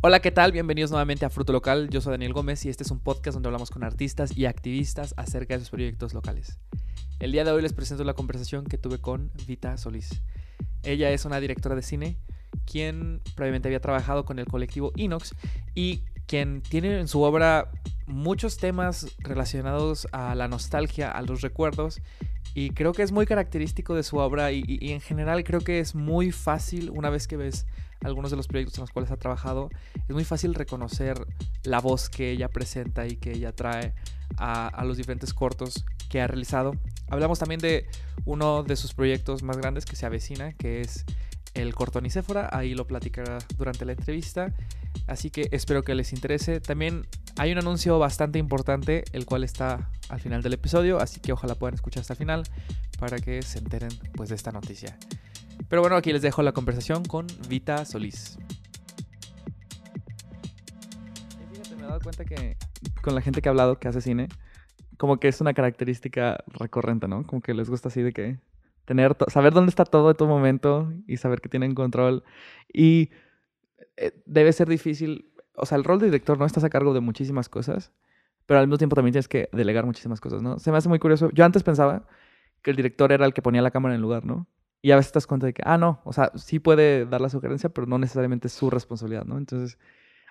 Hola, ¿qué tal? Bienvenidos nuevamente a Fruto Local. Yo soy Daniel Gómez y este es un podcast donde hablamos con artistas y activistas acerca de sus proyectos locales. El día de hoy les presento la conversación que tuve con Vita Solís. Ella es una directora de cine, quien previamente había trabajado con el colectivo Inox y quien tiene en su obra muchos temas relacionados a la nostalgia, a los recuerdos y creo que es muy característico de su obra y, y, en general creo que es muy fácil una vez que ves algunos de los proyectos en los cuales ha trabajado, es muy fácil reconocer la voz que ella presenta y que ella trae a, los diferentes cortos que ha realizado. Hablamos también de uno de sus proyectos más grandes que se avecina, que es el corto Nicéfora, ahí lo platicará durante la entrevista, así que espero que les interese. También hay un anuncio bastante importante, el cual está al final del episodio, así que ojalá puedan escuchar hasta el final para que se enteren pues de esta noticia. Pero bueno, aquí les dejo la conversación con Vita Solís. Fíjate, me he dado cuenta que con la gente que ha hablado que hace cine, como que es una característica recurrente, ¿no? Como que les gusta así de que tener saber dónde está todo en todo momento y saber que tienen control y eh, debe ser difícil, o sea, el rol de director no estás a cargo de muchísimas cosas, pero al mismo tiempo también tienes que delegar muchísimas cosas, ¿no? Se me hace muy curioso. Yo antes pensaba que el director era el que ponía la cámara en el lugar, ¿no? Y a veces te das cuenta de que, ah, no, o sea, sí puede dar la sugerencia, pero no necesariamente es su responsabilidad, ¿no? Entonces,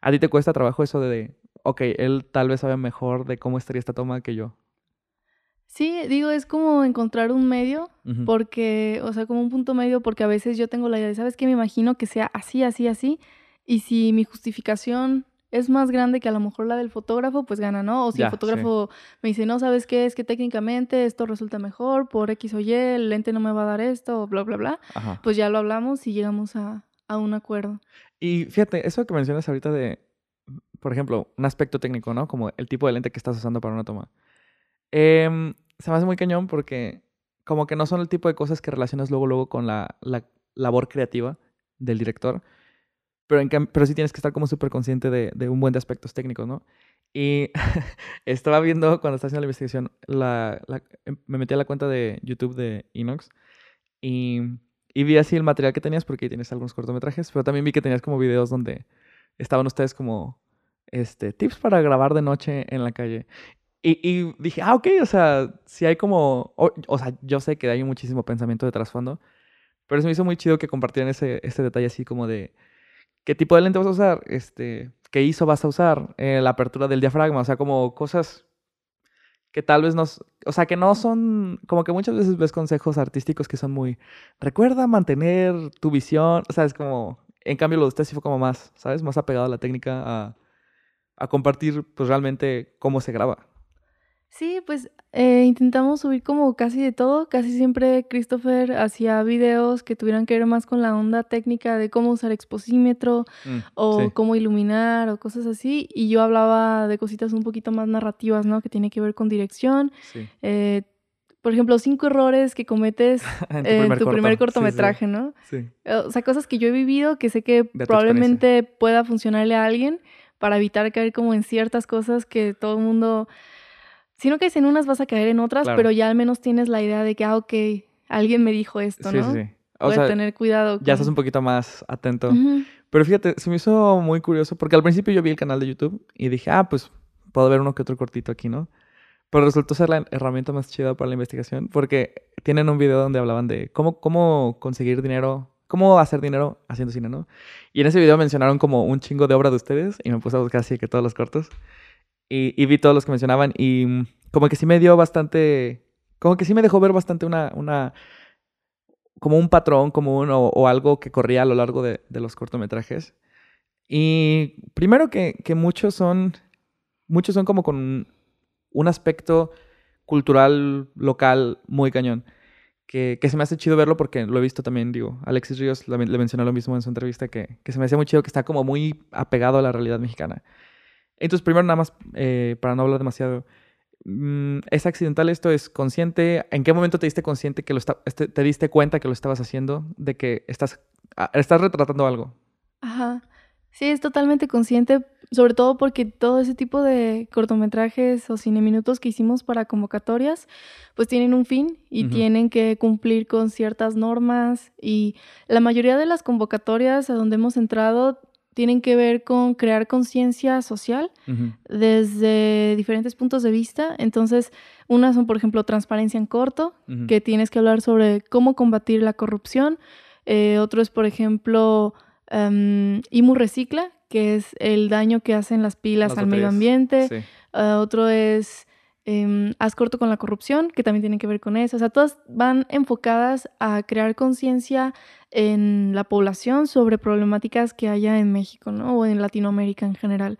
a ti te cuesta trabajo eso de, ok, él tal vez sabe mejor de cómo estaría esta toma que yo. Sí, digo, es como encontrar un medio, uh -huh. porque, o sea, como un punto medio, porque a veces yo tengo la idea de, ¿sabes qué? Me imagino que sea así, así, así, y si mi justificación es más grande que a lo mejor la del fotógrafo, pues gana, ¿no? O si Ya, el fotógrafo me dice, no, ¿sabes qué? Es que técnicamente esto resulta mejor por X o Y, el lente no me va a dar esto, bla, bla, bla, Ajá. pues ya lo hablamos y llegamos a, a un acuerdo. Y fíjate, eso que mencionas ahorita de, por ejemplo, un aspecto técnico, ¿no? Como el tipo de lente que estás usando para una toma. Em, se me hace muy cañón porque como que no son el tipo de cosas que relacionas luego, luego con la, la labor creativa del director. Pero, en, pero sí tienes que estar como súper consciente de, de, un buen de aspectos técnicos, ¿no? Y estaba viendo cuando estaba haciendo la investigación, la, la, me metí a la cuenta de YouTube de Inox y, y, vi así el material que tenías porque tienes algunos cortometrajes, pero también vi que tenías como videos donde estaban ustedes como este, tips para grabar de noche en la calle. Y, y dije, ah, ok, o sea, si hay como, o, o, sea, yo sé que hay muchísimo pensamiento de trasfondo, pero se me hizo muy chido que compartieran ese, ese detalle así como de qué tipo de lente vas a usar, este, qué ISO vas a usar, eh, la apertura del diafragma, o sea, como cosas que tal vez no, o sea, que no son, como que muchas veces ves consejos artísticos que son muy, recuerda mantener tu visión, o sea, es como, en cambio lo de usted fue como más, ¿sabes? Más apegado a la técnica, a, a compartir pues realmente cómo se graba. Sí, pues eh, intentamos subir como casi de todo. Casi siempre Christopher hacía videos que tuvieran que ver más con la onda técnica de cómo usar exposímetro Mm, o sí. cómo iluminar o cosas así. Y yo hablaba de cositas un poquito más narrativas, ¿no? Que tiene que ver con dirección. Sí. Eh, por ejemplo, cinco errores que cometes en tu primer, tu corto. primer Sí, sí. cortometraje, ¿no? Sí. O sea, cosas que yo he vivido que sé que probablemente pueda funcionarle a alguien para evitar caer como en ciertas cosas que todo el mundo... Si no caes en unas, vas a caer en otras, Claro. pero ya al menos tienes la idea de que, ah, ok, alguien me dijo esto, Sí, ¿no? sí, sí. O sea, tener cuidado. ya estás un poquito más atento. Pero fíjate, se me hizo muy curioso porque al principio yo vi el canal de YouTube y dije, ah, pues puedo ver uno que otro cortito aquí, ¿no? Pero resultó ser la herramienta más chida para la investigación porque tienen un video donde hablaban de cómo, cómo conseguir dinero, cómo hacer dinero haciendo cine, ¿no? Y en ese video mencionaron como un chingo de obra de ustedes y me puse a buscar así que todos los cortos y, vi todos los que mencionaban y mm, como que sí me dio bastante, como que sí me dejó ver bastante una, una como un patrón común o, o algo que corría a lo largo de, de los cortometrajes. Y primero que, que muchos son, muchos son como con un aspecto cultural local muy cañón. Que, que se me hace chido verlo porque lo he visto también, digo, Alexis Ríos le, mencionó lo mismo en su entrevista, que, que se me hacía muy chido que está como muy apegado a la realidad mexicana. Entonces, primero nada más, eh, para no hablar demasiado, mm, ¿es accidental esto? ¿Es consciente? ¿En qué momento te diste consciente que lo está, este, te diste cuenta que lo estabas haciendo? De que estás, ah, estás retratando algo. Ajá. Sí, es totalmente consciente, sobre todo porque todo ese tipo de cortometrajes o cineminutos que hicimos para convocatorias, pues tienen un fin y tienen que cumplir con ciertas normas y la mayoría de las convocatorias a donde hemos entrado tienen que ver con crear conciencia social desde diferentes puntos de vista. Entonces, unas son, por ejemplo, transparencia en corto, que tienes que hablar sobre cómo combatir la corrupción. Eh, otro es, por ejemplo, um, IMU Recicla, que es el daño que hacen las pilas al medio ambiente. Ah, otro es eh, Haz corto con la corrupción, que también tiene que ver con eso. O sea, todas van enfocadas a crear conciencia en la población sobre problemáticas que haya en México, ¿no? O en Latinoamérica en general.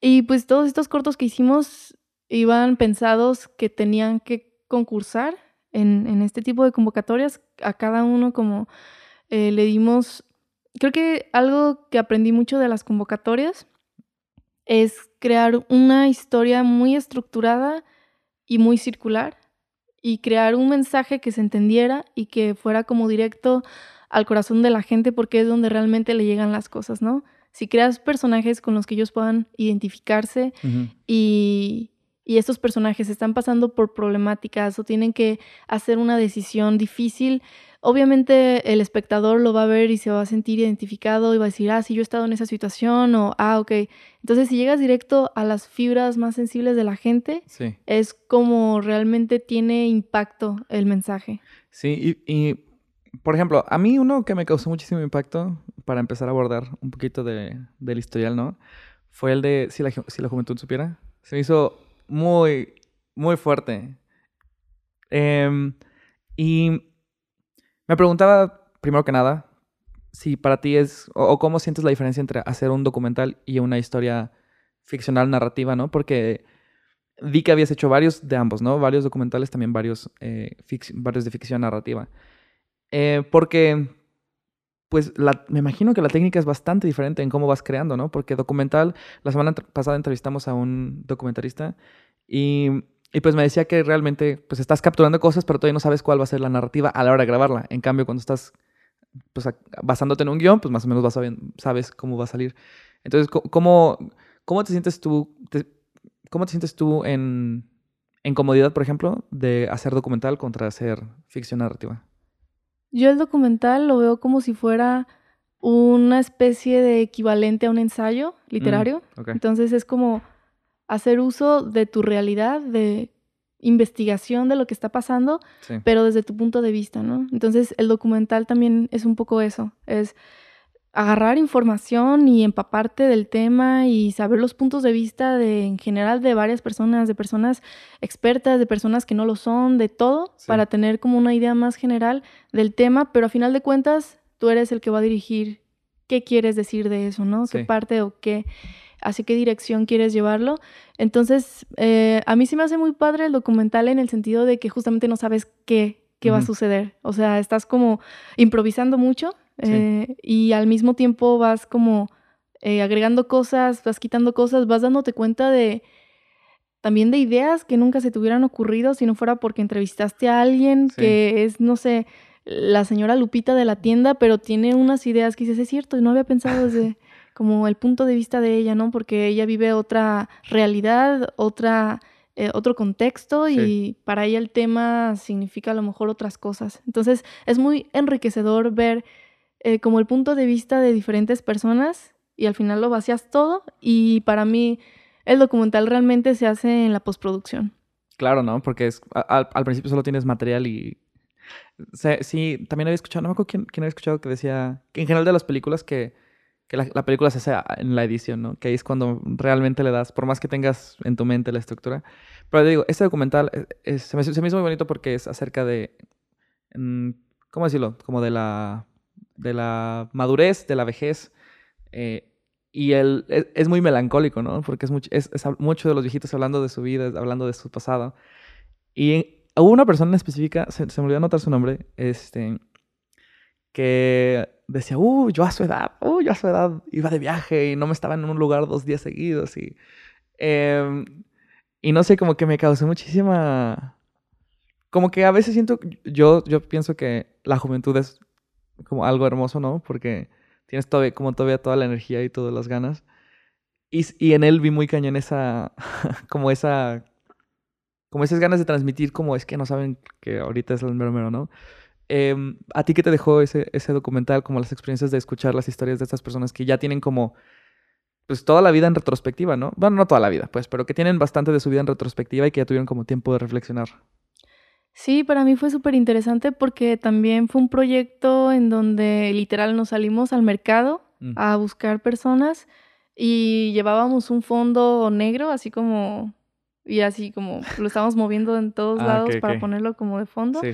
Y pues todos estos cortos que hicimos iban pensados que tenían que concursar en, en este tipo de convocatorias. A cada uno como eh, le dimos, creo que algo que aprendí mucho de las convocatorias es crear una historia muy estructurada y muy circular y crear un mensaje que se entendiera y que fuera como directo al corazón de la gente porque es donde realmente le llegan las cosas, ¿no? Si creas personajes con los que ellos puedan identificarse y, y estos personajes están pasando por problemáticas o tienen que hacer una decisión difícil, obviamente el espectador lo va a ver y se va a sentir identificado y va a decir, ah, sí, yo he estado en esa situación o, ah, ok. Entonces, si llegas directo a las fibras más sensibles de la gente, es como realmente tiene impacto el mensaje. Sí, y, por ejemplo, a mí uno que me causó muchísimo impacto para empezar a abordar un poquito de, del historial, ¿no? Fue el de si la, si la juventud supiera. Se me hizo muy, muy fuerte. Em, y me preguntaba, primero que nada, si para ti es, o, cómo sientes la diferencia entre hacer un documental y una historia ficcional narrativa, ¿no? Porque vi que habías hecho varios de ambos, ¿no? Varios documentales, también varios, eh, de ficción narrativa. Eh, porque, pues, me imagino que la técnica es bastante diferente en cómo vas creando, ¿no? Porque documental, la semana pasada entrevistamos a un documentalista y y pues me decía que realmente pues estás capturando cosas, pero todavía no sabes cuál va a ser la narrativa a la hora de grabarla. En cambio, cuando estás pues, basándote en un guion, pues más o menos vas sabes cómo va a salir. Entonces, ¿cómo, cómo te sientes tú, cómo te sientes tú en, en comodidad, por ejemplo, de hacer documental contra hacer ficción narrativa? Yo el documental lo veo como si fuera una especie de equivalente a un ensayo literario. Mm, Entonces es como hacer uso de tu realidad, de investigación de lo que está pasando, pero desde tu punto de vista, ¿no? Entonces el documental también es un poco eso, es agarrar información y empaparte del tema y saber los puntos de vista de en general de varias personas, de personas expertas, de personas que no lo son, de todo, para tener como una idea más general del tema, pero a final de cuentas tú eres el que va a dirigir qué quieres decir de eso, ¿no? ¿Qué parte o qué hacia qué dirección quieres llevarlo. Entonces, eh, a mí sí me hace muy padre el documental en el sentido de que justamente no sabes qué, qué va a suceder. O sea, estás como improvisando mucho eh, y al mismo tiempo vas como eh, agregando cosas, vas quitando cosas, vas dándote cuenta de también de ideas que nunca se te hubieran ocurrido si no fuera porque entrevistaste a alguien que es, no sé, la señora Lupita de la tienda, pero tiene unas ideas que dices, es cierto, no había pensado desde como el punto de vista de ella, ¿no? Porque ella vive otra realidad, otra, eh, otro contexto y para ella el tema significa a lo mejor otras cosas. Entonces es muy enriquecedor ver eh, como el punto de vista de diferentes personas y al final lo vacías todo y para mí el documental realmente se hace en la postproducción. Claro, ¿no? Porque es, al, principio solo tienes material y... sí, también había escuchado, no me acuerdo quién, quién había escuchado que decía que en general de las películas que que la, película se hace en la edición, ¿no? Que ahí es cuando realmente le das, por más que tengas en tu mente la estructura. Pero te digo, este documental se, me, hizo muy bonito porque es acerca de, mm, ¿cómo decirlo? Como de la, de la madurez, de la vejez. Eh, y él es, muy melancólico, ¿no? Porque es mucho, es, mucho de los viejitos hablando de su vida, hablando de su pasado. Y hubo una persona en específica, se, se me olvidó anotar su nombre, este, que decía, uh, yo a su edad, uh, yo a su edad iba de viaje y no me estaba en un lugar dos días seguidos y... Em, y no sé, como que me causó muchísima... Como que a veces siento, yo, yo pienso que la juventud es como algo hermoso, ¿no? Porque tienes todavía, como todavía toda la energía y todas las ganas. Y, y en él vi muy cañón esa, como esa, como esas ganas de transmitir como es que no saben que ahorita es el mero mero, ¿no? Em, ¿A ti qué te dejó ese, ese documental, como las experiencias de escuchar las historias de estas personas que ya tienen como pues toda la vida en retrospectiva, ¿no? Bueno, no toda la vida, pues, pero que tienen bastante de su vida en retrospectiva y que ya tuvieron como tiempo de reflexionar. Sí, para mí fue súper interesante porque también fue un proyecto en donde literal nos salimos al mercado mm. a buscar personas y llevábamos un fondo negro, así como, y así como lo estábamos moviendo en todos ah, lados para ponerlo como de fondo. Sí.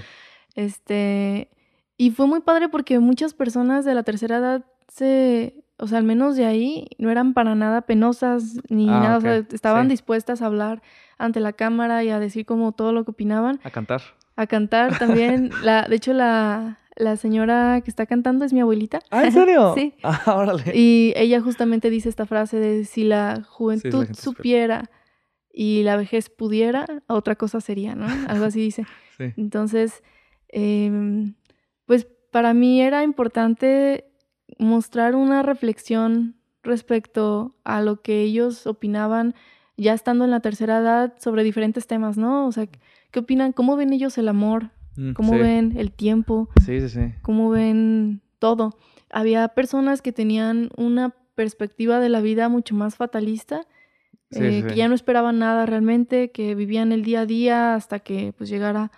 Este, y fue muy padre porque muchas personas de la tercera edad se, o sea, al menos de ahí, no eran para nada penosas ni ah, nada, o sea, estaban dispuestas a hablar ante la cámara y a decir como todo lo que opinaban. A cantar. A cantar también. la, de hecho, la, la señora que está cantando es mi abuelita. ¿Ah, en serio? sí. Ah, órale. Y ella justamente dice esta frase de si la juventud supiera y la vejez pudiera, otra cosa sería, ¿no? Algo así dice. sí. Entonces, Em, pues para mí era importante mostrar una reflexión respecto a lo que ellos opinaban ya estando en la tercera edad sobre diferentes temas, ¿no? O sea, ¿qué opinan? ¿Cómo ven ellos el amor? Mm, ¿Cómo ven el tiempo? Sí, sí, sí. ¿Cómo ven todo? Había personas que tenían una perspectiva de la vida mucho más fatalista, eh, que ya no esperaban nada realmente, que vivían el día a día hasta que pues llegara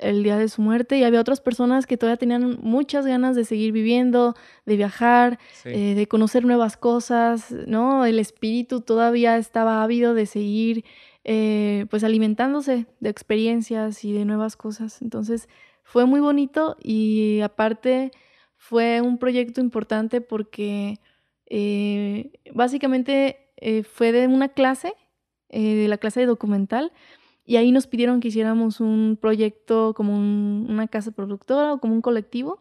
el día de su muerte y había otras personas que todavía tenían muchas ganas de seguir viviendo, de viajar, eh, de conocer nuevas cosas, ¿no? El espíritu todavía estaba ávido de seguir eh, pues alimentándose de experiencias y de nuevas cosas. Entonces fue muy bonito y aparte fue un proyecto importante porque eh, básicamente fue de una clase, de la clase de documental, y ahí nos pidieron que hiciéramos un proyecto como una casa productora o como un colectivo.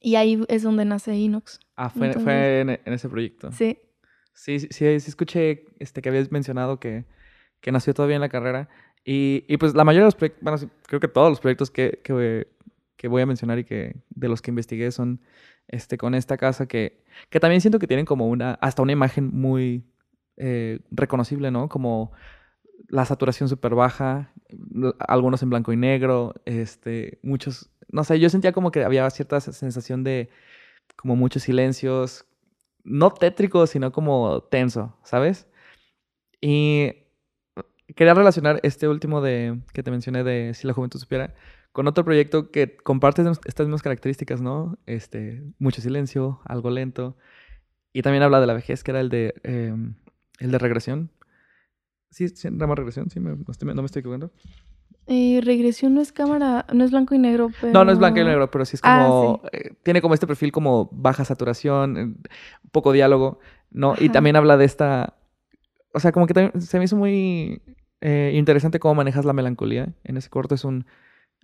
Y ahí es donde nace Inox. Ah, fue, fue en, ese proyecto. Sí. Sí, sí, sí, escuché este, que habías mencionado que, que nació todavía en la carrera. Y, y, pues la mayoría de los proyectos, bueno, creo que todos los proyectos que, que, que, voy a mencionar y que de los que investigué son este, con esta casa que, que también siento que tienen como una, hasta una imagen muy eh, reconocible, ¿no? Como la saturación súper baja, algunos en blanco y negro, este, muchos, no sé, yo sentía como que había cierta sensación de como muchos silencios, no tétrico, sino como tenso, ¿sabes? Y quería relacionar este último de que te mencioné de Si la juventud supiera con otro proyecto que comparte estas mismas características, ¿no? Este, mucho silencio, algo lento. Y también habla de la vejez, que era el de, em, el de regresión. Sí, sí rama regresión, sí, no, me estoy equivocando. Eh, regresión no es cámara, no es blanco y negro, pero... No, no es blanco y negro, pero sí es ah, como... Eh, tiene como este perfil como baja saturación, eh, poco diálogo, ¿no? Y también habla de esta... O sea, como que también se me hizo muy interesante cómo manejas la melancolía. En ese corto es un...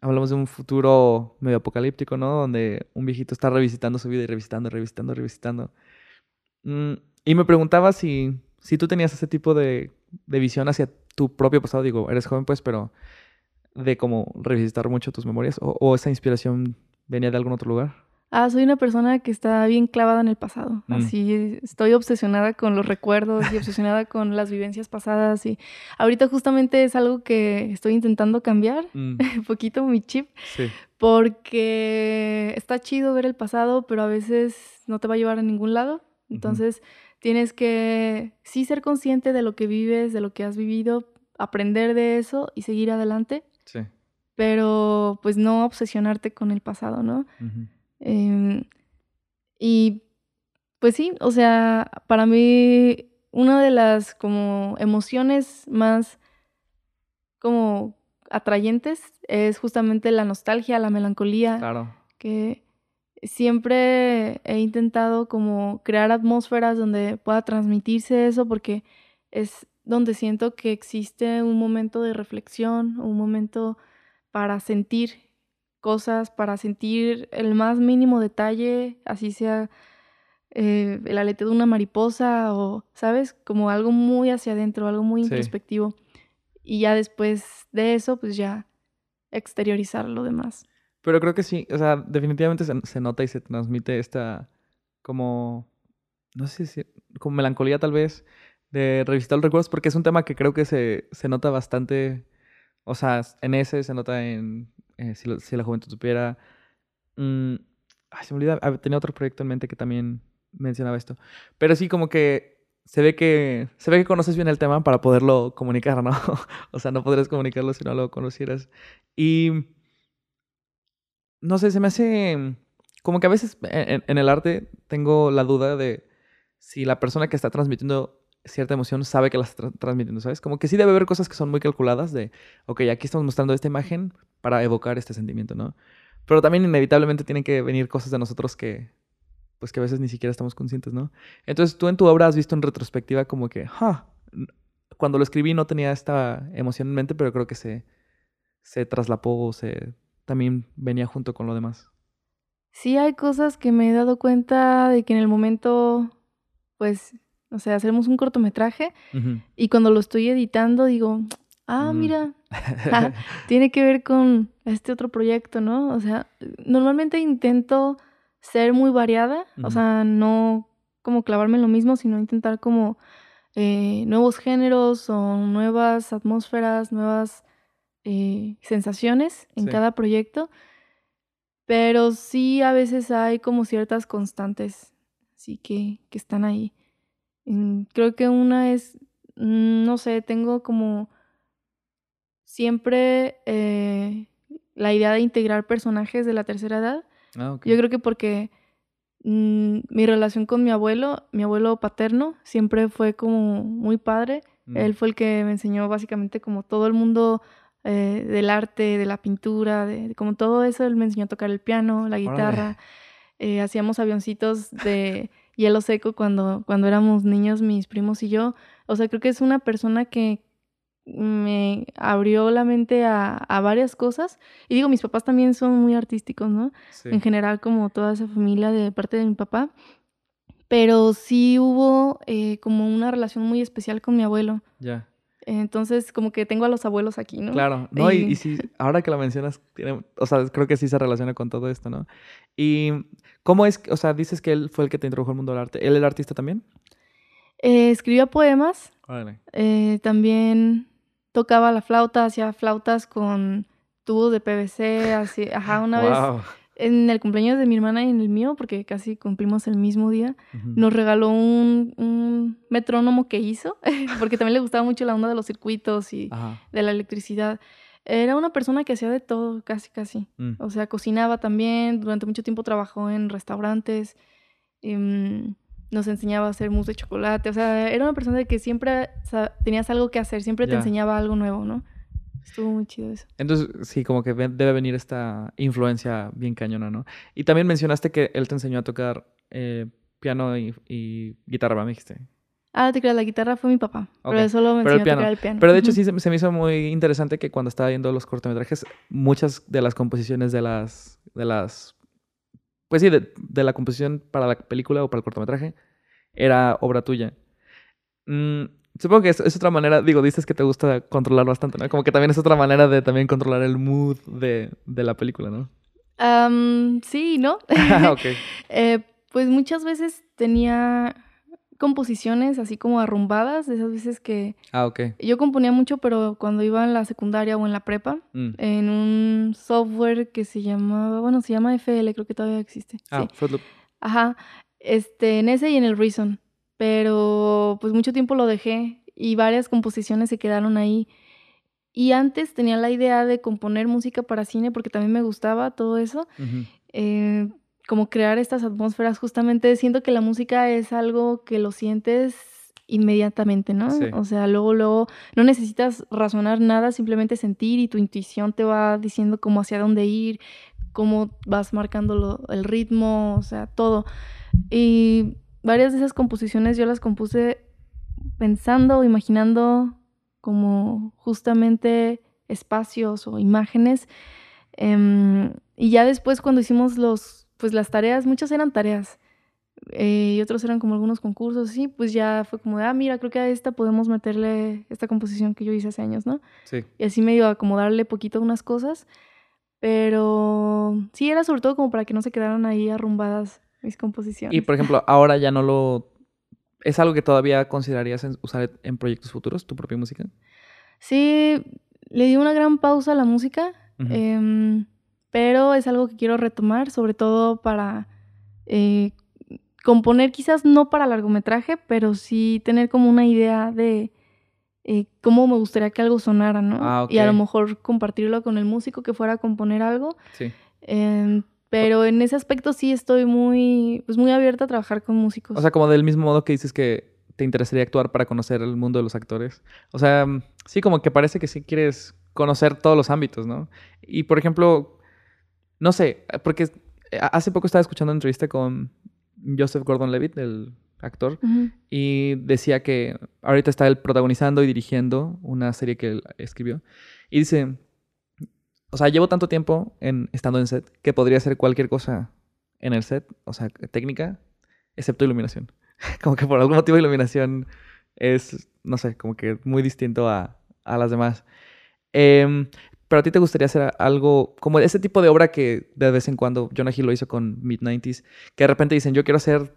Hablamos de un futuro medio apocalíptico, ¿no? Donde un viejito está revisitando su vida y revisitando, revisitando, revisitando. Mm, y me preguntaba si, si tú tenías ese tipo de de visión hacia tu propio pasado, digo, eres joven pues, pero de como revisitar mucho tus memorias o, esa inspiración venía de algún otro lugar? Ah, soy una persona que está bien clavada en el pasado. Mm. Así estoy obsesionada con los recuerdos y obsesionada con las vivencias pasadas. Y ahorita justamente es algo que estoy intentando cambiar un mm. poquito mi chip. Porque está chido ver el pasado, pero a veces no te va a llevar a ningún lado. Entonces, Tienes que sí ser consciente de lo que vives, de lo que has vivido, aprender de eso y seguir adelante. Sí. Pero pues no obsesionarte con el pasado, ¿no? Em, y pues sí, o sea, para mí una de las como emociones más como atrayentes es justamente la nostalgia, la melancolía. Claro. Que siempre he intentado como crear atmósferas donde pueda transmitirse eso porque es donde siento que existe un momento de reflexión, un momento para sentir cosas, para sentir el más mínimo detalle, así sea eh, el aleteo de una mariposa o, ¿sabes? Como algo muy hacia adentro, algo muy introspectivo. Y ya después de eso, pues ya exteriorizar lo demás. Pero creo que sí, o sea, definitivamente se, nota y se transmite esta como, no sé si, como melancolía tal vez de revisitar los recuerdos, porque es un tema que creo que se, se nota bastante, o sea, en ese se nota en eh, si, la juventud supiera, Mm, ay, se me olvida, ah, tenía otro proyecto en mente que también mencionaba esto. Pero sí, como que se ve que se ve que conoces bien el tema para poderlo comunicar, ¿no? o sea, no podrías comunicarlo si no lo conocieras. Y no sé, se me hace como que a veces en, el arte tengo la duda de si la persona que está transmitiendo cierta emoción sabe que la está transmitiendo, ¿sabes? Como que sí debe haber cosas que son muy calculadas de, ok, aquí estamos mostrando esta imagen para evocar este sentimiento, ¿no? Pero también inevitablemente tienen que venir cosas de nosotros que, pues que a veces ni siquiera estamos conscientes, ¿no? Entonces tú en tu obra has visto en retrospectiva como que, ja, cuando lo escribí no tenía esta emoción en mente, pero creo que se, se traslapó, se, también venía junto con lo demás. Sí, hay cosas que me he dado cuenta de que en el momento, pues, o sea, hacemos un cortometraje y cuando lo estoy editando digo, ah, mm. mira, tiene que ver con este otro proyecto, ¿no? O sea, normalmente intento ser muy variada, o sea, no como clavarme en lo mismo, sino intentar como eh, nuevos géneros o nuevas atmósferas, nuevas eh, sensaciones en cada proyecto, pero sí a veces hay como ciertas constantes, sí que, que están ahí. creo que una es, mm, no sé, tengo como siempre eh, la idea de integrar personajes de la tercera edad. Ah, Yo creo que porque mm, mi relación con mi abuelo, mi abuelo paterno, siempre fue como muy padre. Mm. Él fue el que me enseñó básicamente como todo el mundo eh, del arte, de la pintura, de, como todo eso, él me enseñó a tocar el piano, la guitarra. Eh, hacíamos avioncitos de hielo seco cuando, cuando éramos niños, mis primos y yo. O sea, creo que es una persona que me abrió la mente a, varias cosas. Y digo, mis papás también son muy artísticos, ¿no? En general, como toda esa familia de parte de mi papá. Pero sí hubo eh, como una relación muy especial con mi abuelo. Ya. Entonces, como que tengo a los abuelos aquí, ¿no? Claro, no, y, sí, ahora que lo mencionas, tiene, o sea, creo que sí se relaciona con todo esto, ¿no? Y, ¿cómo es, o sea, dices que él fue el que te introdujo al mundo del arte? ¿Él era artista también? Eh, escribía poemas. Eh, también tocaba la flauta, hacía flautas con tubos de PVC, así, ajá, una vez en el cumpleaños de mi hermana y en el mío, porque casi cumplimos el mismo día, nos regaló un, metrónomo que hizo, porque también le gustaba mucho la onda de los circuitos y de la electricidad. Era una persona que hacía de todo, casi, casi. Mm. O sea, cocinaba también, durante mucho tiempo trabajó en restaurantes, em, nos enseñaba a hacer mousse de chocolate. O sea, era una persona que siempre tenías algo que hacer, siempre te enseñaba algo nuevo, ¿no? Estuvo muy chido eso. Entonces, sí, como que debe venir esta influencia bien cañona, ¿no? Y también mencionaste que él te enseñó a tocar eh, piano y, guitarra, ¿me dijiste? Ah, te creas, la guitarra fue mi papá. Pero eso lo mencionó a tocar el piano. Pero de hecho sí se, me hizo muy interesante que cuando estaba viendo los cortometrajes, muchas de las composiciones de las... De las pues sí, de, la composición para la película o para el cortometraje era obra tuya. Mm, Supongo que es, otra manera, digo, dices que te gusta controlar bastante, ¿no? Como que también es otra manera de también controlar el mood de, la película, ¿no? sí, ¿no? Ah, ok. Eh, pues muchas veces tenía composiciones así como arrumbadas, de esas veces que... Ah, ok. Yo componía mucho, pero cuando iba en la secundaria o en la prepa, mm. en un software que se llamaba, bueno, se llama FL, creo que todavía existe. Ah, sí. Ajá. Este, en ese y en el Reason pero pues mucho tiempo lo dejé y varias composiciones se quedaron ahí. Y antes tenía la idea de componer música para cine porque también me gustaba todo eso. Eh, como crear estas atmósferas, justamente siento que la música es algo que lo sientes inmediatamente, ¿no? O sea, luego, luego no necesitas razonar nada, simplemente sentir y tu intuición te va diciendo cómo hacia dónde ir, cómo vas marcando el ritmo, o sea, todo. Y varias de esas composiciones yo las compuse pensando imaginando como justamente espacios o imágenes. Em, y ya después cuando hicimos los, pues las tareas, muchas eran tareas eh, y otros eran como algunos concursos, sí, pues ya fue como de, ah, mira, creo que a esta podemos meterle esta composición que yo hice hace años, ¿no? Sí. Y así medio acomodarle poquito unas cosas, pero sí, era sobre todo como para que no se quedaran ahí arrumbadas mis composiciones. Y por ejemplo, ahora ya no lo... ¿Es algo que todavía considerarías usar en proyectos futuros, tu propia música? Sí, le di una gran pausa a la música, em, pero es algo que quiero retomar, sobre todo para eh, componer, quizás no para largometraje, pero sí tener como una idea de eh, cómo me gustaría que algo sonara, ¿no? Ah, Y a lo mejor compartirlo con el músico que fuera a componer algo. Sí. Pero en ese aspecto sí estoy muy, pues muy abierta a trabajar con músicos. O sea, como del mismo modo que dices que te interesaría actuar para conocer el mundo de los actores. O sea, mm, sí, como que parece que sí quieres conocer todos los ámbitos, ¿no? Y por ejemplo, no sé, porque eh, hace poco estaba escuchando una entrevista con Joseph Gordon-Levitt, el actor, y decía que ahorita está él protagonizando y dirigiendo una serie que él escribió. Y dice, o sea, llevo tanto tiempo en, estando en set que podría hacer cualquier cosa en el set, o sea, técnica, excepto iluminación. como que por algún motivo iluminación es, no sé, como que muy distinto a, a las demás. Em, pero a ti te gustaría hacer algo como ese tipo de obra que de vez en cuando Jonah Hill lo hizo con Mid-90s, que de repente dicen, yo quiero hacer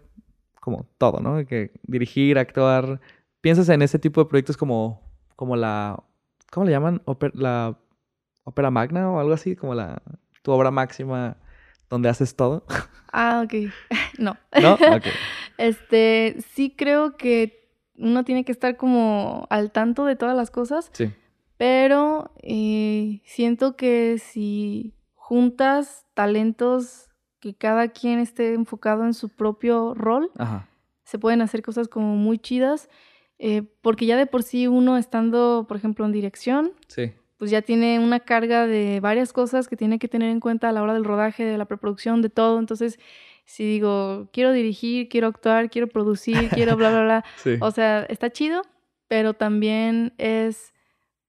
como todo, ¿no? Que dirigir, actuar. ¿Piensas en ese tipo de proyectos como, como la, ¿cómo le llaman? Óper- la ópera magna o algo así, como la, tu obra máxima donde haces todo, Ah, ok. no. ¿no? Ok. Este, sí creo que uno tiene que estar como al tanto de todas las cosas, Sí, pero eh, siento que si juntas talentos que cada quien esté enfocado en su propio rol, ajá, se pueden hacer cosas como muy chidas, eh, porque ya de por sí uno estando, por ejemplo, en dirección, sí, pues ya tiene una carga de varias cosas que tiene que tener en cuenta a la hora del rodaje, de la preproducción, de todo. Entonces, si digo, quiero dirigir, quiero actuar, quiero producir, quiero bla, bla, bla, sí. o sea, está chido, pero también es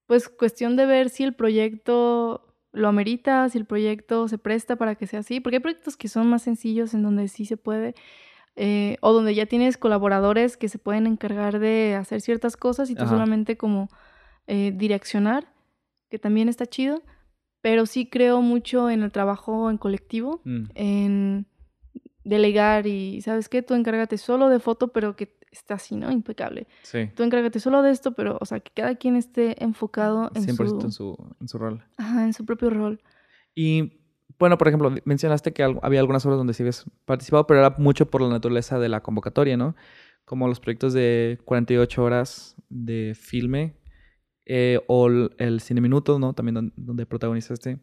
pues cuestión de ver si el proyecto lo amerita, si el proyecto se presta para que sea así, porque hay proyectos que son más sencillos en donde sí se puede, eh, o donde ya tienes colaboradores que se pueden encargar de hacer ciertas cosas y tú Ajá. solamente como eh, direccionar, que también está chido, pero sí creo mucho en el trabajo en colectivo, Mm, en delegar y, ¿sabes qué? Tú encárgate solo de foto, pero que esté así, ¿no? Impecable. sí. Tú encárgate solo de esto, pero, o sea, que cada quien esté enfocado en 100% su, en su, en su rol. ajá, en su propio rol. Y bueno, por ejemplo, mencionaste que al- había algunas obras donde sí habías participado, pero era mucho por la naturaleza de la convocatoria, ¿no? Como los proyectos de 48 horas de filme eh, o el, Cine Minuto, ¿no? También don- donde protagonizaste.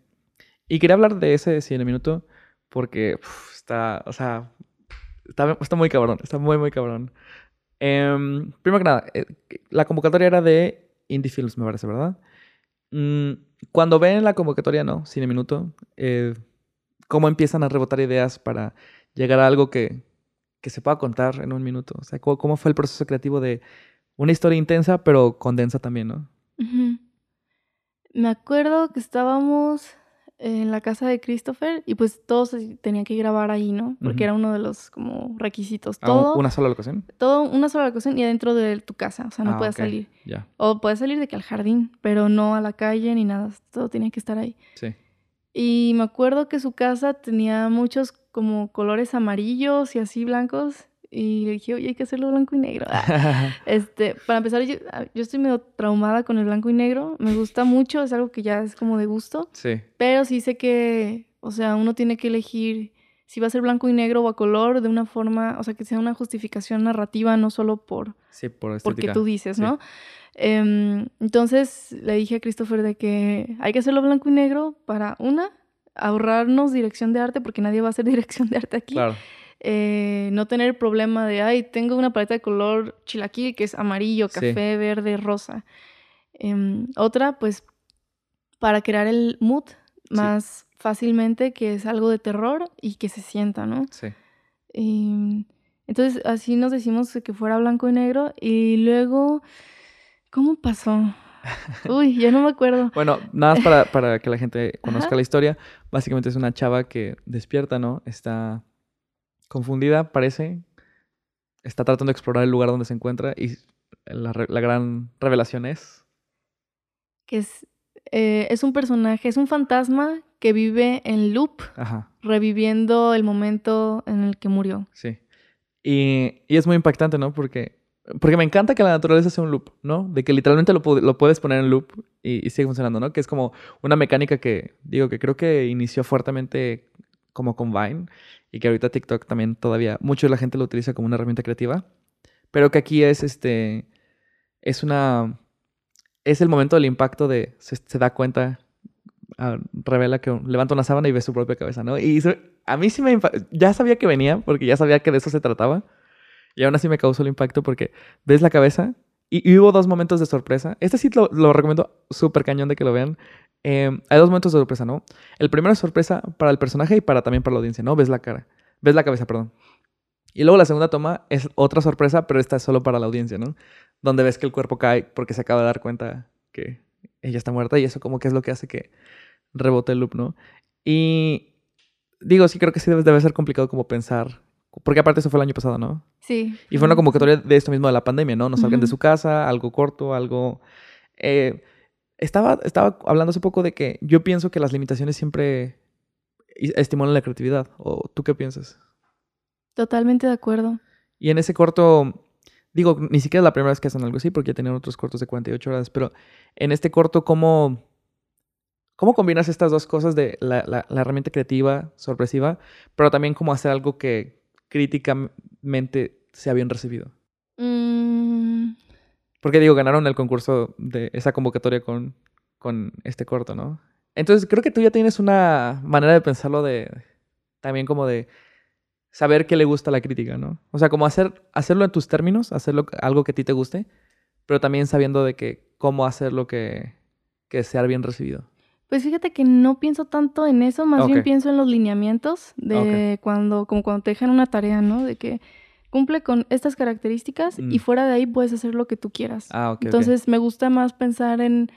Y quería hablar de ese Cine Minuto porque uf, está, o sea, está, está muy cabrón, está muy, muy cabrón. Em, primero que nada, eh, la convocatoria era de Indie Films, me parece, ¿verdad? Mm, cuando ven la convocatoria, ¿no? Cine Minuto, eh, ¿cómo empiezan a rebotar ideas para llegar a algo que, que se pueda contar en un minuto? O sea, ¿cómo, cómo fue el proceso creativo de una historia intensa, pero condensa también, ¿no? Me acuerdo que estábamos en la casa de Christopher y pues todos se tenían que grabar ahí, ¿no? Porque era uno de los como requisitos. ¿A un- Todo, una sola locación? todo una sola locación y adentro de tu casa, o sea, no Ah, puedes salir. Ya, O puedes salir de que al jardín, pero no a la calle ni nada, todo tenía que estar ahí. sí. Y me acuerdo que su casa tenía muchos como colores amarillos y así blancos. Y le dije, oye, hay que hacerlo blanco y negro. Este, para empezar, yo, ah, yo estoy medio traumada con el blanco y negro. Me gusta mucho, es algo que ya es como de gusto. sí, Pero sí sé que, o sea, uno tiene que elegir si va a ser blanco y negro o a color de una forma, o sea, que sea una justificación narrativa, no solo por sí, por porque tú dices, sí. ¿no? Em, entonces le dije a Christopher de que hay que hacerlo blanco y negro para, una, ahorrarnos dirección de arte, porque nadie va a hacer dirección de arte aquí. Claro, Eh, no tener el problema de, ay, tengo una paleta de color chilaquil que es amarillo, Sí. café, verde, rosa. Em, otra, pues, para crear el mood más fácilmente, que es algo de terror y que se sienta, ¿no? sí. Y, entonces así nos decimos que fuera blanco y negro y luego, ¿cómo pasó? Uy, ya no me acuerdo. Bueno, nada más para, para que la gente conozca Ajá. la historia. Básicamente es una chava que despierta, ¿no? Está confundida, parece. Está tratando de explorar el lugar donde se encuentra y la, gran revelación es... Que es, eh, es un personaje, es un fantasma que vive en loop, Ajá, reviviendo el momento en el que murió. sí. Y, y es muy impactante, ¿no? Porque, porque me encanta que la naturaleza sea un loop, ¿no? De que literalmente lo, lo puedes poner en loop y, sigue funcionando, ¿no? Que es como una mecánica que, digo, que creo que inició fuertemente como con Vine y que ahorita TikTok también todavía, mucho de la gente lo utiliza como una herramienta creativa, pero que aquí es este, es una, es el momento del impacto de, se, da cuenta, ah, revela que levanta una sábana y ve su propia cabeza, ¿no? Y a mí sí me, ya sabía que venía porque ya sabía que de eso se trataba y aún así me causó el impacto porque ves la cabeza y, hubo dos momentos de sorpresa. Este sí lo, lo recomiendo súper cañón de que lo vean. Em, hay dos momentos de sorpresa, ¿no? El primero es sorpresa para el personaje y para también para la audiencia, ¿no? Ves la cara. Ves la cabeza, perdón. Y luego la segunda toma es otra sorpresa, pero esta es solo para la audiencia, ¿no? Donde ves que el cuerpo cae porque se acaba de dar cuenta que ella está muerta y eso como que es lo que hace que rebote el loop, ¿no? Y digo, sí creo que sí debe, debe ser complicado como pensar porque aparte eso fue el año pasado, ¿no? Sí. Y fue una convocatoria de esto mismo de la pandemia, ¿no? No salgan de su casa, algo corto, algo... Eh, estaba, estaba hablando hace poco de que yo pienso que las limitaciones siempre estimulan la creatividad. ¿O tú qué piensas? Totalmente de acuerdo. Y en ese corto, digo, ni siquiera es la primera vez que hacen algo así, porque ya tenían otros cortos de 48 horas, pero en este corto, ¿cómo, cómo combinas estas dos cosas de la, la, la herramienta creativa, sorpresiva, pero también cómo hacer algo que críticamente sea bien recibido? Mm. Porque digo, ganaron el concurso de esa convocatoria con, con este corto, ¿no? Entonces creo que tú ya tienes una manera de pensarlo de también como de saber qué le gusta a la crítica, ¿no? O sea, como hacer, hacerlo en tus términos, hacerlo algo que a ti te guste, pero también sabiendo de que cómo hacerlo que, que sea bien recibido. Pues fíjate que no pienso tanto en eso, más bien pienso en los lineamientos de cuando, como cuando te dejan una tarea, ¿no? De que cumple con estas características y mm. fuera de ahí puedes hacer lo que tú quieras. Ah, Entonces me gusta más pensar en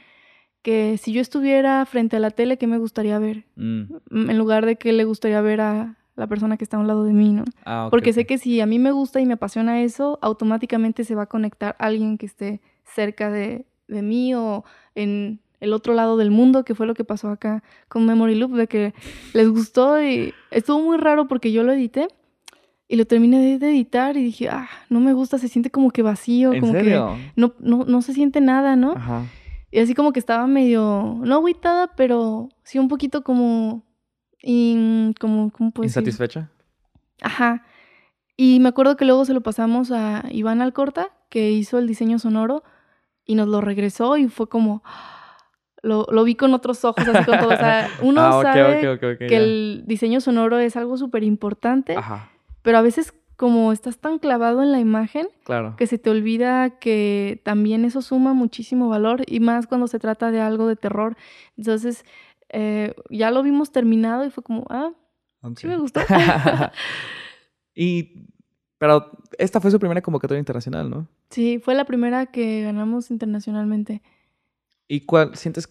que si yo estuviera frente a la tele, ¿qué me gustaría ver? Mm. Mm, en lugar de qué le gustaría ver a la persona que está a un lado de mí, ¿no? Ah, Porque sé que si a mí me gusta y me apasiona eso, automáticamente se va a conectar alguien que esté cerca de, de mí o en el otro lado del mundo, que fue lo que pasó acá con Memory Loop, de que les gustó y estuvo muy raro porque yo lo edité y lo terminé de editar y dije, ah, no me gusta, se siente como que vacío, como que no, no, no, se siente nada, ¿no? Ajá. Y así como que estaba medio, no agüitada, pero sí un poquito como, como, ¿cómo puedo ¿Insatisfecha? Ajá. Y me acuerdo que luego se lo pasamos a Iván Alcorta, que hizo el diseño sonoro, y nos lo regresó y fue como, lo, lo, vi con otros ojos, así con todo. O sea, uno ah, sabe que el diseño sonoro es algo súper importante, pero a veces como estás tan clavado en la imagen, claro. que se te olvida que también eso suma muchísimo valor y más cuando se trata de algo de terror. Entonces, eh, ya lo vimos terminado y fue como, ah, sí me gustó. y, pero esta fue su primera convocatoria internacional, ¿no? Sí, fue la primera que ganamos internacionalmente. ¿Y cuál sientes,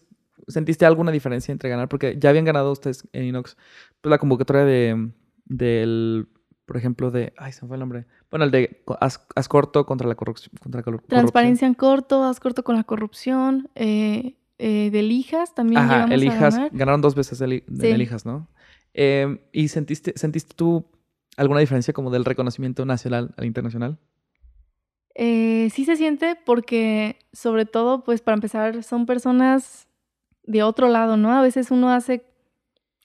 sentiste alguna diferencia entre ganar? Porque ya habían ganado ustedes en Inox pues, la convocatoria de del, por ejemplo, de, ay, se me fue el nombre. Bueno, el de haz, corto contra la, corrupción, contra la corrupción. Transparencia en corto, haz corto con la corrupción. Eh, eh, de Elijas también Ajá, Elijas, ganaron dos veces de, Elijas, ¿no? Em, ¿Y sentiste, sentiste tú alguna diferencia como del reconocimiento nacional al internacional? Eh, sí se siente porque, sobre todo, pues para empezar, son personas de otro lado, ¿no? A veces uno hace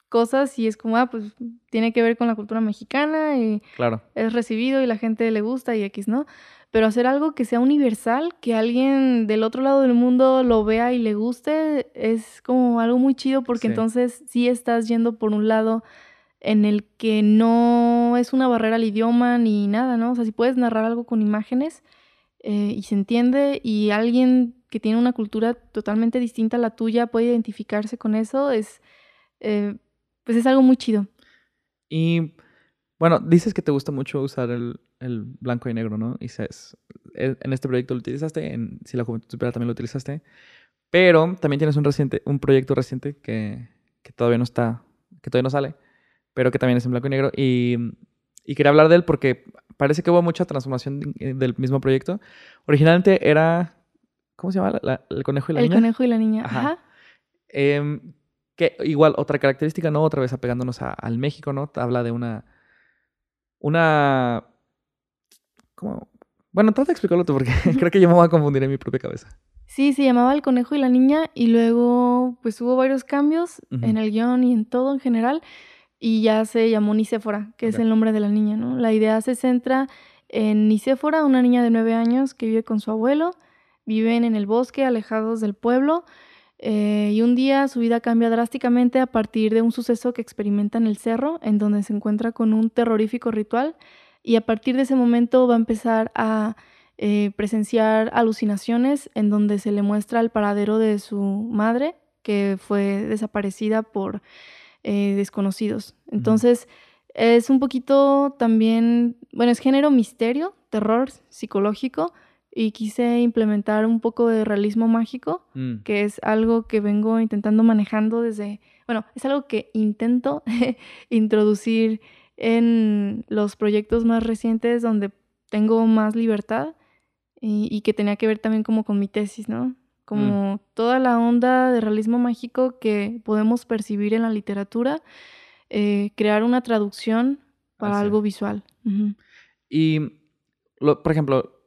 cosas y es como, ah, pues tiene que ver con la cultura mexicana y claro. es recibido y la gente le gusta y X, ¿no? Pero hacer algo que sea universal, que alguien del otro lado del mundo lo vea y le guste, es como algo muy chido porque entonces sí estás yendo por un lado en el que no es una barrera al idioma ni nada, ¿no? O sea, si puedes narrar algo con imágenes, eh, y se entiende y alguien que tiene una cultura totalmente distinta a la tuya puede identificarse con eso, es, eh, pues es algo muy chido. Y bueno, dices que te gusta mucho usar el, el blanco y negro, ¿no? Y dices, e, en este proyecto lo utilizaste, en Si la Juventud Supera también lo utilizaste, pero también tienes un, reciente, un proyecto reciente que, que todavía no está, que todavía no sale, pero que también es en blanco y negro. Y, y quería hablar de él porque parece que hubo mucha transformación del mismo proyecto. Originalmente era, ¿cómo se llama? el conejo y la niña. El conejo y la niña, ajá. Em, que igual, otra característica, ¿no? Otra vez apegándonos al México, ¿no? Habla de una, una, ¿cómo? Bueno, trata de explicarlo tú porque creo que yo me voy a confundir en mi propia cabeza. Sí, se llamaba El Conejo y la Niña y luego pues hubo varios cambios en el guion y en todo en general y ya se llamó Nicéfora, que es el nombre de la niña, ¿no? La idea se centra en Nicéfora, una niña de nueve años que vive con su abuelo, viven en el bosque, alejados del pueblo, eh, y un día su vida cambia drásticamente a partir de un suceso que experimenta en el cerro, en donde se encuentra con un terrorífico ritual, y a partir de ese momento va a empezar a eh, presenciar alucinaciones en donde se le muestra el paradero de su madre, que fue desaparecida por eh, desconocidos. Entonces, es un poquito también, bueno, es género misterio, terror psicológico, y quise implementar un poco de realismo mágico, mm. que es algo que vengo intentando manejando desde, bueno, es algo que intento introducir en los proyectos más recientes donde tengo más libertad y, que tenía que ver también como con mi tesis, ¿no? Como mm. toda la onda de realismo mágico que podemos percibir en la literatura, eh, crear una traducción para algo visual. Y, por ejemplo,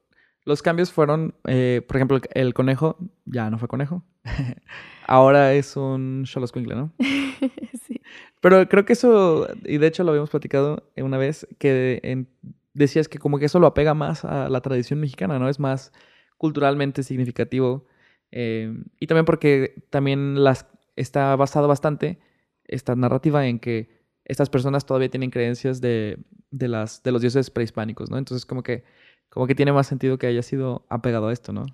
los cambios fueron, eh, por ejemplo, el, conejo ya no fue conejo. Ahora es un Xoloscuincle, ¿no? sí. Pero creo que eso, y de hecho lo habíamos platicado una vez, que en, decías que como que eso lo apega más a la tradición mexicana, ¿no? Es más culturalmente significativo. Eh, y también porque también las, está basado bastante esta narrativa en que estas personas todavía tienen creencias de, de, las, de los dioses prehispánicos, ¿no? Entonces como que, como que tiene más sentido que haya sido apegado a esto, ¿no?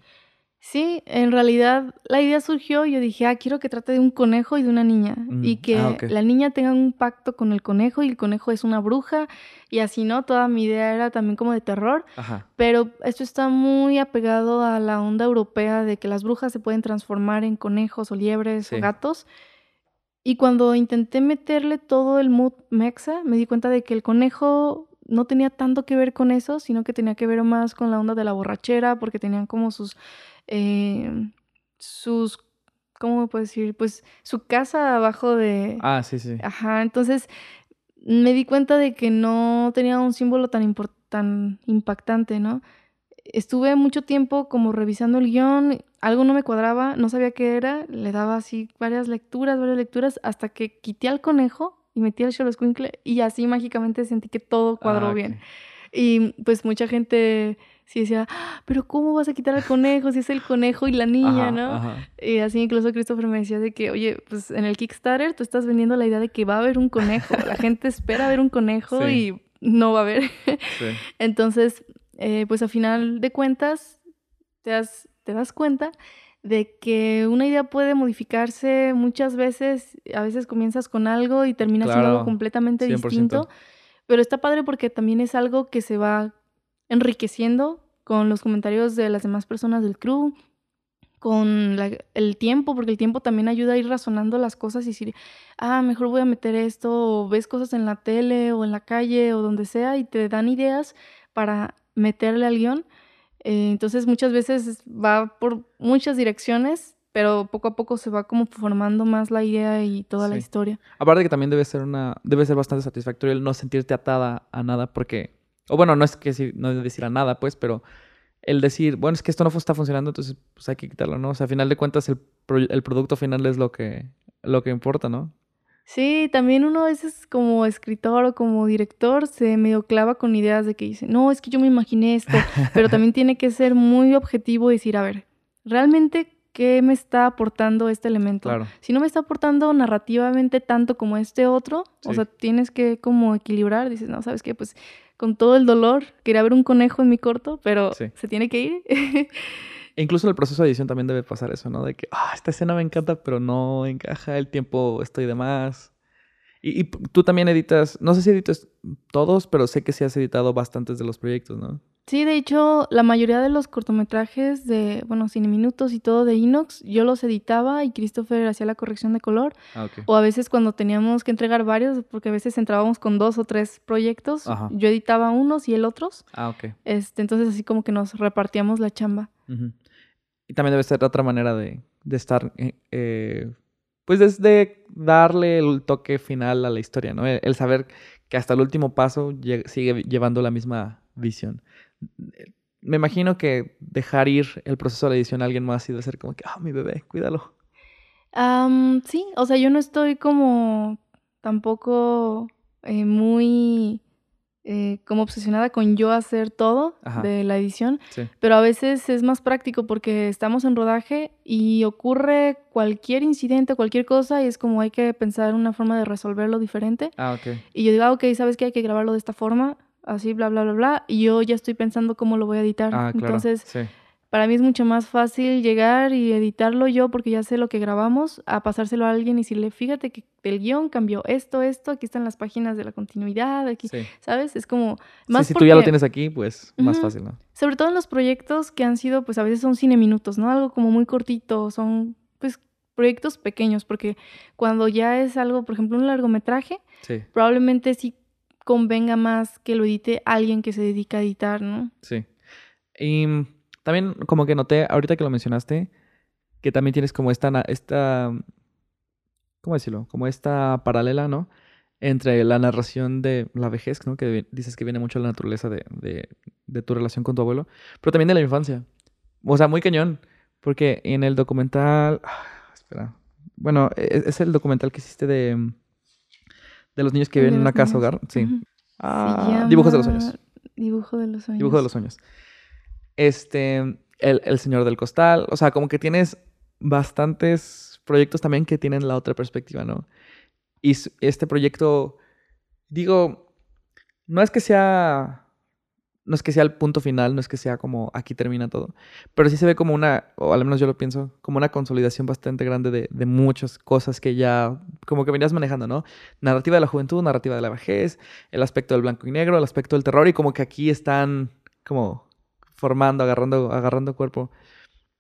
Sí, en realidad la idea surgió, yo dije, ah, quiero que trate de un conejo y de una niña. y mm, que ah, la niña tenga un pacto con el conejo y el conejo es una bruja. Y así, ¿no? Toda mi idea era también como de terror. Pero esto está muy apegado a la onda europea de que las brujas se pueden transformar en conejos o liebres o gatos. Y cuando intenté meterle todo el mood mexa, me di cuenta de que el conejo no tenía tanto que ver con eso, sino que tenía que ver más con la onda de la borrachera, porque tenían como sus eh, sus, ¿cómo me puedo decir? Pues su casa abajo de... Ah, sí, sí. Ajá, entonces me di cuenta de que no tenía un símbolo tan, tan impactante, ¿no? Estuve mucho tiempo como revisando el guion, algo no me cuadraba, no sabía qué era, le daba así varias lecturas, varias lecturas, hasta que quité al conejo y metí al Xoloscuincle y así mágicamente sentí que todo cuadró ah, bien. Y pues mucha gente sí decía, ah, pero ¿cómo vas a quitar al conejo si es el conejo y la niña, no? Y así incluso Christopher me decía de que, oye, pues en el Kickstarter tú estás vendiendo la idea de que va a haber un conejo. La gente espera ver un conejo y no va a haber. Entonces, eh, pues a final de cuentas, te das, te das cuenta de que una idea puede modificarse muchas veces, a veces comienzas con algo y terminas siendo algo completamente distinto, pero está padre porque también es algo que se va enriqueciendo con los comentarios de las demás personas del crew, con el tiempo, porque el tiempo también ayuda a ir razonando las cosas y decir, ah, mejor voy a meter esto, o ves cosas en la tele o en la calle o donde sea y te dan ideas para meterle al guion. Eh, entonces muchas veces va por muchas direcciones, pero poco a poco se va como formando más la idea y toda la historia. Aparte que también debe ser una, debe ser bastante satisfactorio el no sentirte atada a nada, porque o bueno, no es que no decir a nada, pues, pero el decir, bueno, es que esto no está funcionando, entonces pues hay que quitarlo, ¿no? O sea, a final de cuentas el, el producto final es lo que, lo que importa, ¿no? Sí, también uno a veces como escritor o como director se medio clava con ideas de que dice, no, es que yo me imaginé esto, pero también tiene que ser muy objetivo y decir, a ver, realmente qué me está aportando este elemento. Claro. Si no me está aportando narrativamente tanto como este otro, o sea, tienes que como equilibrar, dices, no, ¿sabes qué? Pues con todo el dolor, quería ver un conejo en mi corto, pero se tiene que ir. e incluso en el proceso de edición también debe pasar eso, ¿no? De que, ah, esta escena me encanta, pero no encaja, el tiempo estoy de más. Y, y, tú también editas, no sé si editas todos, pero sé que sí has editado bastantes de los proyectos, ¿no? Sí, de hecho, la mayoría de los cortometrajes de, bueno, Cine Minutos y todo de Inox, yo los editaba y Christopher hacía la corrección de color. Ah, o a veces cuando teníamos que entregar varios, porque a veces entrábamos con dos o tres proyectos, yo editaba unos y él otros. Ah, ok. Este, entonces así como que nos repartíamos la chamba. Y también debe ser otra manera de, estar, eh, eh, pues desde darle el toque final a la historia, ¿no? El, saber que hasta el último paso sigue llevando la misma visión. me imagino que dejar ir el proceso de la edición a alguien más y de ser como que, ah, mi bebé, cuídalo. sí, o sea, yo no estoy como tampoco eh, muy eh, como obsesionada con yo hacer todo de la edición, pero a veces es más práctico porque estamos en rodaje y ocurre cualquier incidente, cualquier cosa y es como hay que pensar una forma de resolverlo diferente. Ah, ok. Y yo digo, ah, ok, ¿sabes qué? Hay que grabarlo de esta forma, así, bla, bla, bla, bla, y yo ya estoy pensando cómo lo voy a editar. Ah, claro. Entonces, para mí es mucho más fácil llegar y editarlo yo porque ya sé lo que grabamos, a pasárselo a alguien y decirle, fíjate que el guion cambió esto, esto, aquí están las páginas de la continuidad, aquí, ¿sabes? Es como más sí, si tú ya lo tienes aquí, pues más fácil, ¿no? Sobre todo en los proyectos que han sido, pues a veces son cine minutos, ¿no? Algo como muy cortito, son pues proyectos pequeños, porque cuando ya es algo, por ejemplo, un largometraje, probablemente sí convenga más que lo edite alguien que se dedica a editar, ¿no? Sí. Y también como que noté, ahorita que lo mencionaste, que también tienes como esta, esta, ¿cómo decirlo? Como esta paralela, ¿no? Entre la narración de la vejez, ¿no? Que dices que viene mucho de la naturaleza de, de, tu relación con tu abuelo, pero también de la infancia. O sea, muy cañón, porque en el documental, ah, espera, bueno, e, es, el documental que hiciste de, de los niños que viven en una casa hogar, sí. Ah, dibujos de los sueños. Dibujo de los sueños. Dibujo de los sueños este, el, Señor del Costal, o sea, como que tienes bastantes proyectos también que tienen la otra perspectiva, ¿no? Y este proyecto, digo, no es que sea, no es que sea el punto final, no es que sea como aquí termina todo, pero sí se ve como una, o al menos yo lo pienso, como una consolidación bastante grande de, de muchas cosas que ya, como que venías manejando, ¿no? Narrativa de la juventud, narrativa de la vejez, el aspecto del blanco y negro, el aspecto del terror, y como que aquí están como formando, agarrando, agarrando cuerpo.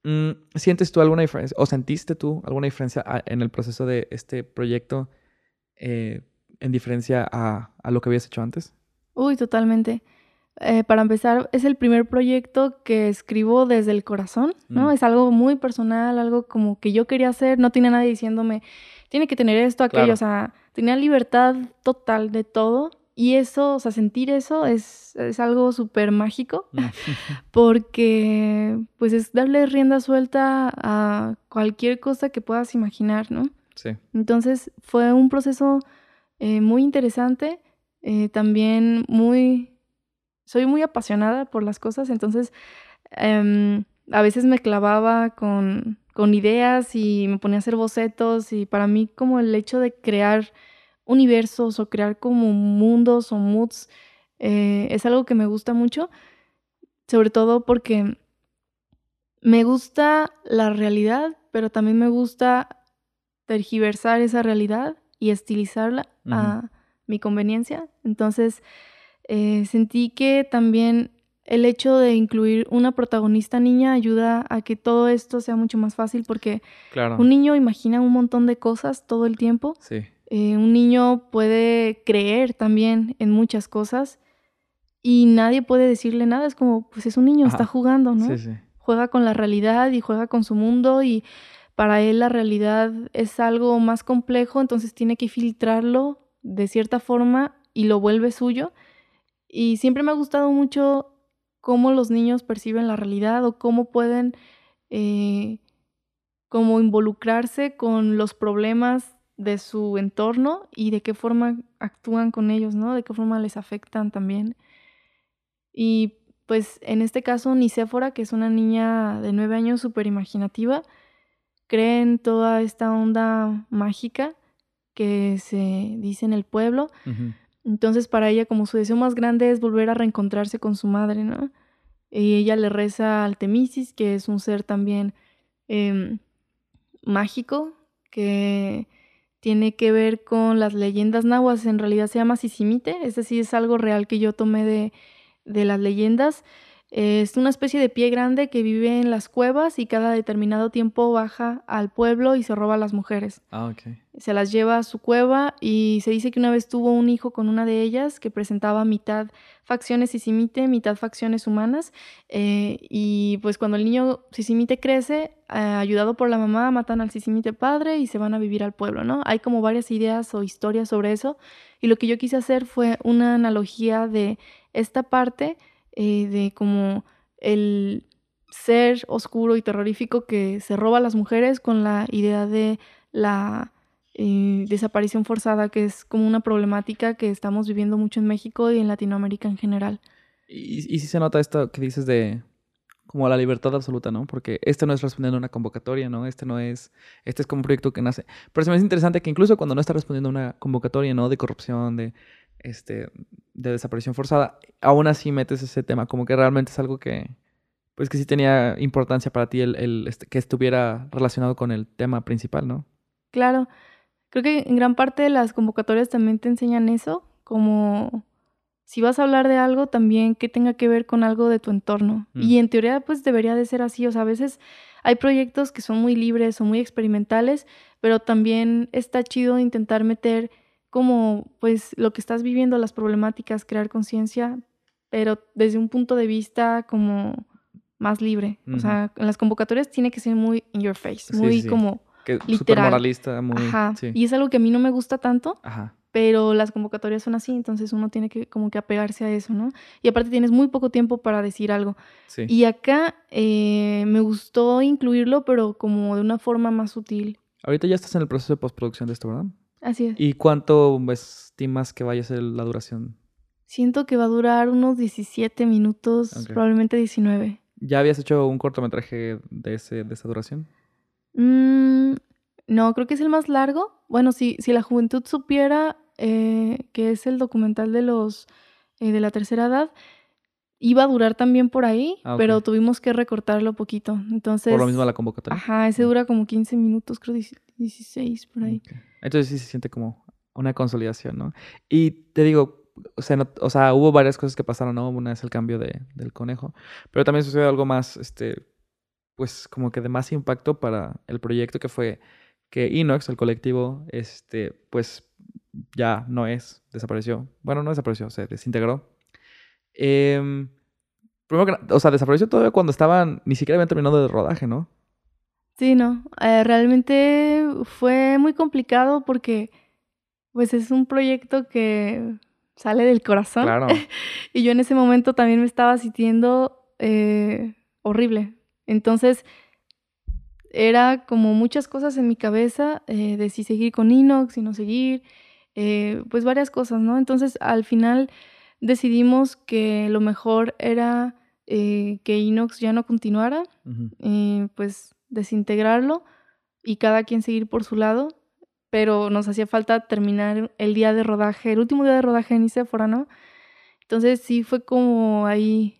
Mm, ¿Sientes tú alguna diferencia o sentiste tú alguna diferencia en el proceso de este proyecto eh, en diferencia a, lo que habías hecho antes? Uy, totalmente. Eh, para empezar, es el primer proyecto que escribo desde el corazón, ¿no? Mm. Es algo muy personal, algo como que yo quería hacer, no tiene nadie diciéndome, tiene que tener esto, aquello, o sea, tenía libertad total de todo y eso, o sea, sentir eso es, es algo súper mágico, mm. porque pues es darle rienda suelta a cualquier cosa que puedas imaginar, ¿no? Sí. Entonces fue un proceso eh, muy interesante, eh, también muy, soy muy apasionada por las cosas, entonces em, a veces me clavaba con, con ideas y me ponía a hacer bocetos y para mí como el hecho de crear universos o crear como mundos o moods eh, es algo que me gusta mucho, sobre todo porque me gusta la realidad, pero también me gusta tergiversar esa realidad y estilizarla a mi conveniencia. Entonces, eh, sentí que también el hecho de incluir una protagonista niña ayuda a que todo esto sea mucho más fácil porque un niño imagina un montón de cosas todo el tiempo. Sí. Eh, un niño puede creer también en muchas cosas y nadie puede decirle nada. Es como, pues es un niño, está jugando, ¿no? Sí, sí. Juega con la realidad y juega con su mundo y para él la realidad es algo más complejo, entonces tiene que filtrarlo de cierta forma y lo vuelve suyo. Y siempre me ha gustado mucho cómo los niños perciben la realidad o cómo pueden eh, como involucrarse con los problemas de su entorno y de qué forma actúan con ellos, ¿no? De qué forma les afectan también. Y pues en este caso, Nicéfora, que es una niña de nueve años súper imaginativa, cree en toda esta onda mágica que se dice en el pueblo. Entonces para ella como su deseo más grande es volver a reencontrarse con su madre, ¿no? Y ella le reza al Temisis, que es un ser también em, mágico, que tiene que ver con las leyendas nahuas, en realidad se llama Sisimite, ese sí es algo real que yo tomé de, de las leyendas. Es una especie de pie grande que vive en las cuevas y cada determinado tiempo baja al pueblo y se roba a las mujeres. Ah, ok. Se las lleva a su cueva y se dice que una vez tuvo un hijo con una de ellas que presentaba mitad facciones sisimite, mitad facciones humanas. Eh, y pues cuando el niño sisimite crece, eh, ayudado por la mamá, matan al sisimite padre y se van a vivir al pueblo, ¿no? Hay como varias ideas o historias sobre eso. Y lo que yo quise hacer fue una analogía de esta parte eh, de como el ser oscuro y terrorífico que se roba a las mujeres con la idea de la eh, desaparición forzada, que es como una problemática que estamos viviendo mucho en México y en Latinoamérica en general. Y, y sí se nota esto que dices de como la libertad absoluta, ¿no? Porque este no es respondiendo a una convocatoria, ¿no? Este no es, este es como un proyecto que nace. Pero se me hace interesante que incluso cuando no está respondiendo a una convocatoria, ¿no? De corrupción, de, este, de desaparición forzada, aún así metes ese tema, como que realmente es algo que, pues que sí tenía importancia para ti el, el este, que estuviera relacionado con el tema principal, ¿no? Claro, creo que en gran parte de las convocatorias también te enseñan eso, como si vas a hablar de algo, también que tenga que ver con algo de tu entorno. Mm. Y en teoría, pues debería de ser así. O sea, a veces hay proyectos que son muy libres o muy experimentales, pero también está chido intentar meter como, pues, lo que estás viviendo, las problemáticas, crear conciencia, pero desde un punto de vista como más libre. O sea, en las convocatorias tiene que ser muy in your face, muy como Súper moralista, muy... Ajá. Y es algo que a mí no me gusta tanto. Ajá pero las convocatorias son así, entonces uno tiene que como que apegarse a eso, ¿no? Y aparte tienes muy poco tiempo para decir algo. Sí. Y acá eh, me gustó incluirlo, pero como de una forma más sutil. Ahorita ya estás en el proceso de postproducción de esto, ¿verdad? Así es. ¿Y cuánto estimas que vaya a ser la duración? Siento que va a durar unos 17 minutos, probablemente 19. ¿Ya habías hecho un cortometraje de, ese, de esa duración? Mmm... No, creo que es el más largo. Bueno, si, si la juventud supiera eh, que es el documental de los eh, de la tercera edad, iba a durar también por ahí, ah, pero tuvimos que recortarlo poquito. Entonces. Por lo mismo la convocatoria. Ajá, ese dura como 15 minutos, creo 16 por ahí. Entonces sí se siente como una consolidación, ¿no? Y te digo, o sea, o sea, hubo varias cosas que pasaron, ¿no? Una es el cambio de, del conejo, pero también sucedió algo más, este, pues como que de más impacto para el proyecto que fue que Inox, el colectivo, este, pues ya no es, desapareció. Bueno, no desapareció, se desintegró. Em, primero que, o sea, desapareció todavía cuando estaban, ni siquiera habían terminado de rodaje, ¿no? Sí, no. Eh, realmente fue muy complicado porque, pues, es un proyecto que sale del corazón. Claro. y yo en ese momento también me estaba sintiendo eh, horrible. Entonces, era como muchas cosas en mi cabeza eh, de si seguir con Inox, si no seguir, eh, pues varias cosas, ¿no? Entonces al final decidimos que lo mejor era eh, que Inox ya no continuara, pues desintegrarlo y cada quien seguir por su lado, pero nos hacía falta terminar el día de rodaje, el último día de rodaje en Iséfora, ¿no? Entonces sí fue como ahí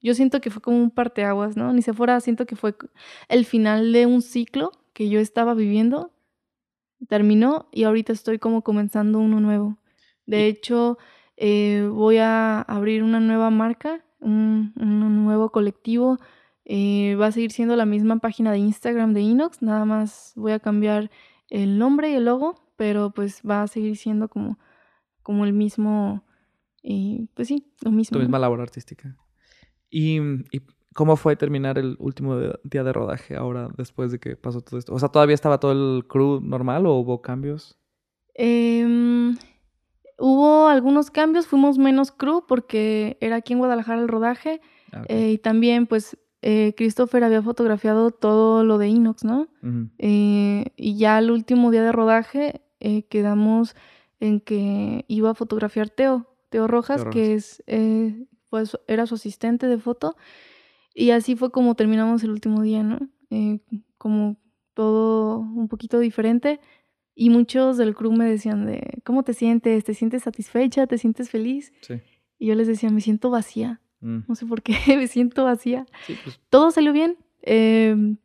yo siento que fue como un parteaguas, ¿no? Ni se fuera, siento que fue el final de un ciclo que yo estaba viviendo. Terminó y ahorita estoy como comenzando uno nuevo. De hecho, eh, voy a abrir una nueva marca, un, nuevo colectivo. Eh, va a seguir siendo la misma página de Instagram de Inox, nada más voy a cambiar el nombre y el logo, pero pues va a seguir siendo como, como el mismo, eh, pues sí, lo mismo. Tu misma labor artística. ¿Y, cómo fue terminar el último día de rodaje ahora después de que pasó todo esto? O sea, ¿todavía estaba todo el crew normal o hubo cambios? Em, hubo algunos cambios, fuimos menos crew porque era aquí en Guadalajara el rodaje ah, eh, y también pues eh, Christopher había fotografiado todo lo de Inox, ¿no? Eh, y ya el último día de rodaje quedamos en que iba a fotografiar Teo, Teo Rojas, que es pues era su asistente de foto. Y así fue como terminamos el último día, ¿no? Eh, como todo un poquito diferente. Y muchos del crew me decían de, ¿cómo te sientes? ¿Te sientes satisfecha? ¿Te sientes feliz? Sí. Y yo les decía, me siento vacía. Mm. No sé por qué, me siento vacía. Pues todo salió bien. Em,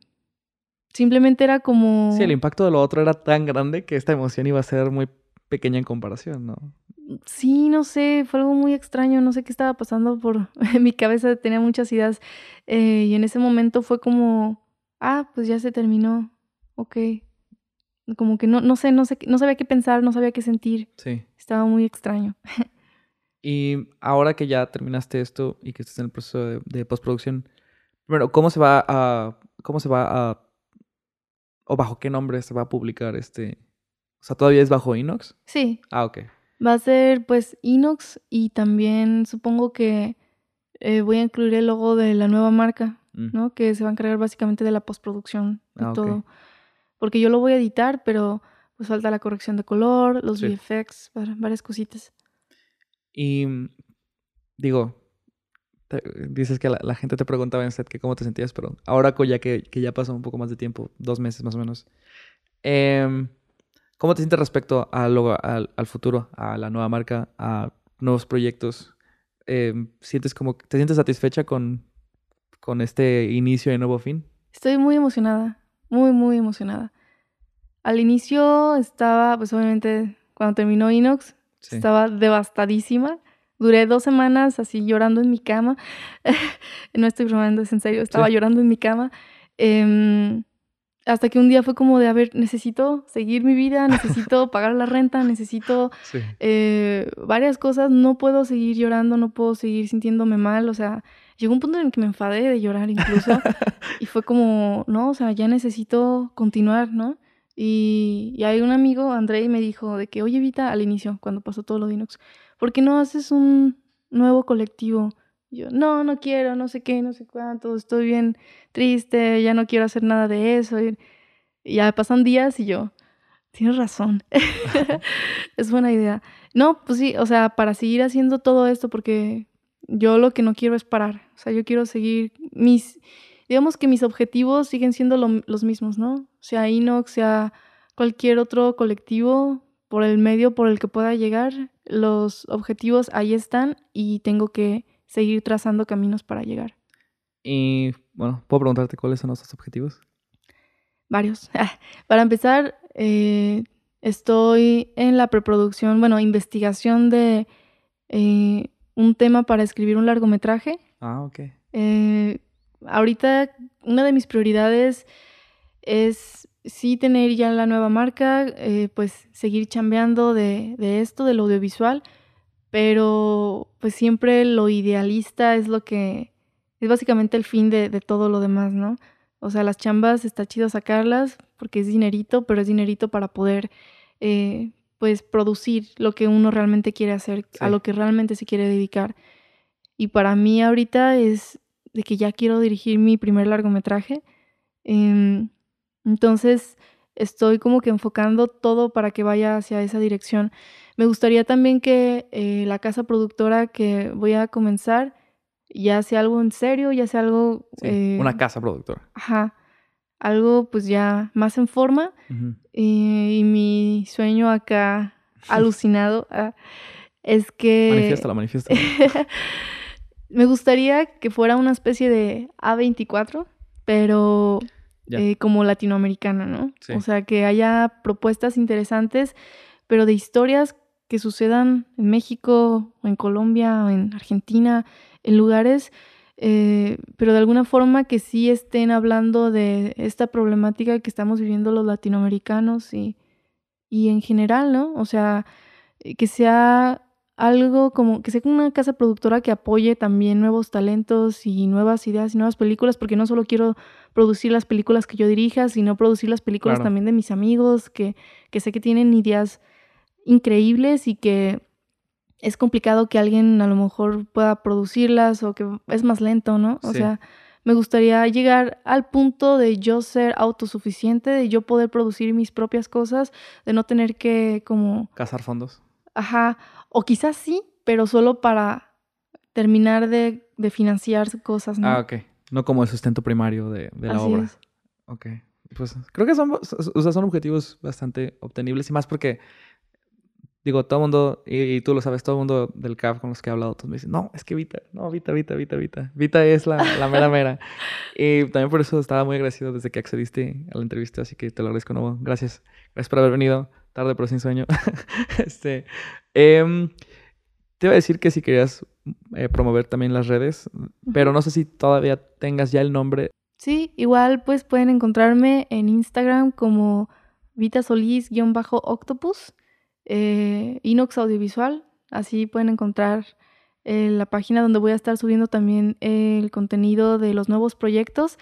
simplemente era como... Sí, el impacto de lo otro era tan grande que esta emoción iba a ser muy pequeña en comparación, ¿no? sí, no sé, fue algo muy extraño, no sé qué estaba pasando por mi cabeza, tenía muchas ideas eh, y en ese momento fue como, ah, pues ya se terminó, ok. Como que no, no sé, no sé, no sabía qué pensar, no sabía qué sentir. Sí. Estaba muy extraño. y ahora que ya terminaste esto y que estás en el proceso de, postproducción, bueno, ¿cómo se va a, cómo se va a, o bajo qué nombre se va a publicar este, o sea, todavía es bajo Inox? Sí. Ah, ok. Va a ser pues Inox y también supongo que eh, voy a incluir el logo de la nueva marca, mm. ¿no? Que se va a encargar básicamente de la postproducción y ah, todo. Porque yo lo voy a editar, pero pues falta la corrección de color, los VFX, varias cositas. Y digo, dices que la, gente te preguntaba en set que cómo te sentías, pero ahora ya que, que, ya pasó un poco más de tiempo, dos meses más o menos, em, ¿cómo te sientes respecto al, al, futuro, a la nueva marca, a nuevos proyectos? Em, ¿Sientes como, te sientes satisfecha con, con este inicio de nuevo fin? Estoy muy emocionada, muy, muy emocionada. Al inicio estaba, pues obviamente, cuando terminó Inox, estaba devastadísima Duré dos semanas así llorando en mi cama. no estoy bromeando, es en serio. Estaba llorando en mi cama. Em, hasta que un día fue como de, a ver, necesito seguir mi vida, necesito pagar la renta, necesito eh, varias cosas. No puedo seguir llorando, no puedo seguir sintiéndome mal. O sea, llegó un punto en el que me enfadé de llorar incluso. y fue como, no, o sea, ya necesito continuar, ¿no? Y, y hay un amigo, Andrei, me dijo de que, oye, Vita, al inicio, cuando pasó todo lo de Inox, ¿por qué no haces un nuevo colectivo? yo, no, no quiero, no sé qué, no sé cuánto, estoy bien triste, ya no quiero hacer nada de eso. Y, ya pasan días y yo, tienes razón, es buena idea. No, pues sí, o sea, para seguir haciendo todo esto, porque yo lo que no quiero es parar, o sea, yo quiero seguir mis, digamos que mis objetivos siguen siendo los mismos, ¿no? Sea Inox, sea cualquier otro colectivo, por el medio por el que pueda llegar, los objetivos ahí están y tengo que seguir trazando caminos para llegar. Y bueno, ¿puedo preguntarte cuáles son nuestros objetivos? Varios. para empezar, eh, estoy en la preproducción, bueno, investigación de eh, un tema para escribir un largometraje. Ah, ok. Eh, ahorita una de mis prioridades es sí tener ya la nueva marca, eh, pues seguir chambeando de, de, esto, del audiovisual, pero pues siempre lo idealista es lo que es básicamente el fin de, de, todo lo demás, ¿no? O sea, las chambas está chido sacarlas porque es dinerito, pero es dinerito para poder eh, pues producir lo que uno realmente quiere hacer, a lo que realmente se quiere dedicar. Y para mí ahorita es de que ya quiero dirigir mi primer largometraje. Em, entonces, estoy como que enfocando todo para que vaya hacia esa dirección. Me gustaría también que eh, la casa productora que voy a comenzar ya sea algo en serio, ya sea algo... Eh, una casa productora. Ajá. Algo pues ya más en forma. y, mi sueño acá alucinado ah, es que... Manifiéstala, manifiéstala. me gustaría que fuera una especie de A24, pero eh, como latinoamericana, ¿no? O sea, que haya propuestas interesantes, pero de historias que sucedan en México o en Colombia o en Argentina, en lugares, eh, pero de alguna forma que sí estén hablando de esta problemática que estamos viviendo los latinoamericanos y, y en general, ¿no? O sea, eh, que sea algo como que sea una casa productora que apoye también nuevos talentos y nuevas ideas y nuevas películas, porque no solo quiero producir las películas que yo dirija, sino producir las películas también de mis amigos, que, que sé que tienen ideas increíbles y que es complicado que alguien a lo mejor pueda producirlas o que es más lento, ¿no? O sea, me gustaría llegar al punto de yo ser autosuficiente, de yo poder producir mis propias cosas, de no tener que como... Cazar fondos. Ajá, o quizás sí, pero solo para terminar de, de financiar cosas, ¿no? Ah, ok. No como el sustento primario de, de la obra. Es. Ok. Pues creo que son, o sea, son objetivos bastante obtenibles y más porque, digo, todo el mundo, y, tú lo sabes, todo el mundo del CAF con los que he hablado, todos me dicen, no, es que Vita, no, Vita, Vita, Vita, Vita. Vita es la, la mera mera. y también por eso estaba muy agradecido desde que accediste a la entrevista, así que te lo agradezco de nuevo. Gracias. Gracias por haber venido tarde pero sin sueño. este, em, te iba a decir que si querías eh, promover también las redes, pero no sé si todavía tengas ya el nombre. Sí, igual pues pueden encontrarme en Instagram como Vita Solís-Octopus, eh, Inox Audiovisual. Así pueden encontrar eh, la página donde voy a estar subiendo también el contenido de los nuevos proyectos.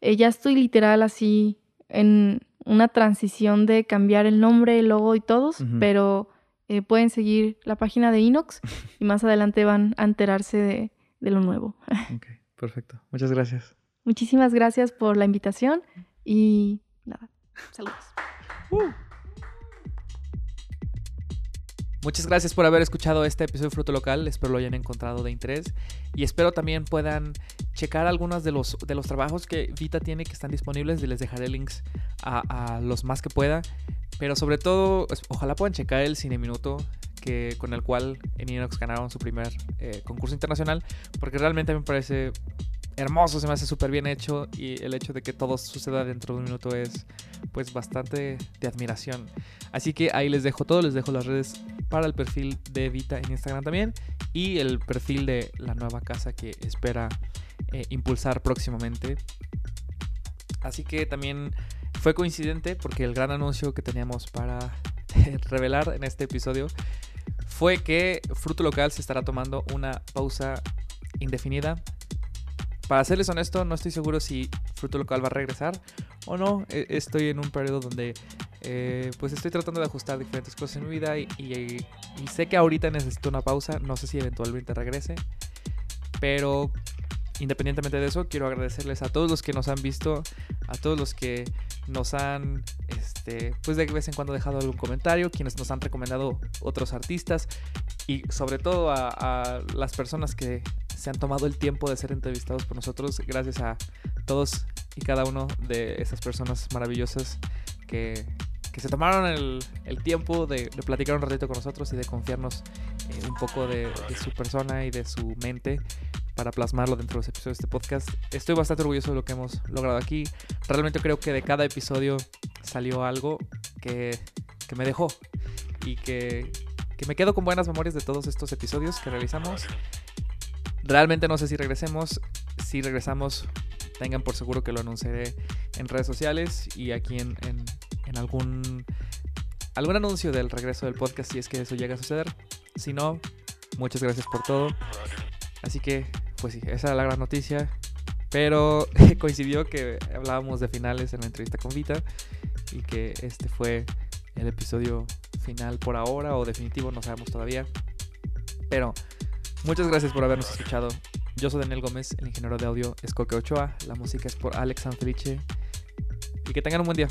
ya estoy literal así en una transición de cambiar el nombre, el logo y todos, pero eh, pueden seguir la página de Inox y más adelante van a enterarse de de lo nuevo. Ok, perfecto. Muchas gracias. Muchísimas gracias por la invitación y nada, saludos. Uh. Muchas gracias por haber escuchado este episodio de Fruto Local. Espero lo hayan encontrado de interés. Y espero también puedan checar algunos de los, de los trabajos que Vita tiene que están disponibles. Y les dejaré links a, los más que pueda. Pero sobre todo, pues, ojalá puedan checar el Cine Minuto. Que, con el cual en Inox ganaron su primer eh, concurso internacional. Porque realmente me parece hermoso, se me hace súper bien hecho y el hecho de que todo suceda dentro de un minuto es pues bastante de admiración. Así que ahí les dejo todo, les dejo las redes para el perfil de Vita en Instagram también y el perfil de la nueva casa que espera eh, impulsar próximamente. Así que también fue coincidente porque el gran anuncio que teníamos para revelar en este episodio fue que Fruto Local se estará tomando una pausa indefinida para serles honesto, no estoy seguro si Fruto Local va a regresar o no. E, estoy en un periodo donde eh, pues estoy tratando de ajustar diferentes cosas en mi vida y, sé que ahorita necesito una pausa. No sé si eventualmente regrese. Pero independientemente de eso, quiero agradecerles a todos los que nos han visto, a todos los que nos han, este, pues de vez en cuando dejado algún comentario, quienes nos han recomendado otros artistas y sobre todo a las personas que se han tomado el tiempo de ser entrevistados por nosotros. Gracias a todos y cada uno de esas personas maravillosas que, se tomaron el, tiempo de, platicar un ratito con nosotros y de confiarnos un poco de, su persona y de su mente para plasmarlo dentro de los episodios de este podcast. Estoy bastante orgulloso de lo que hemos logrado aquí. Realmente creo que de cada episodio salió algo que, me dejó y que, que me quedo con buenas memorias de todos estos episodios que realizamos Realmente no sé si regresemos. Si regresamos, tengan por seguro que lo anunciaré en redes sociales y aquí en, algún, algún anuncio del regreso del podcast si es que eso llega a suceder. Si no, muchas gracias por todo. Así que, pues sí, esa era la gran noticia. Pero coincidió que hablábamos de finales en la entrevista con Vita y que este fue el episodio final por ahora o definitivo, no sabemos todavía. Pero Muchas gracias por habernos escuchado. Yo soy Daniel Gómez, el ingeniero de audio es Coque Ochoa. La música es por Alex Sanfelice. Y que tengan un buen día.